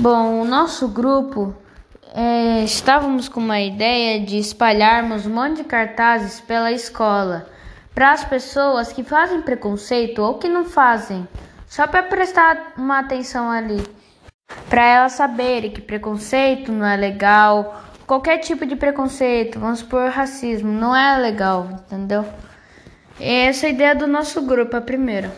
Bom, o nosso grupo é, estávamos com uma ideia de espalharmos um monte de cartazes pela escola para as pessoas que fazem preconceito ou que não fazem, só para prestar uma atenção ali, para elas saberem que preconceito não é legal, qualquer tipo de preconceito, vamos supor racismo, não é legal, entendeu? Essa é a ideia do nosso grupo, a primeira.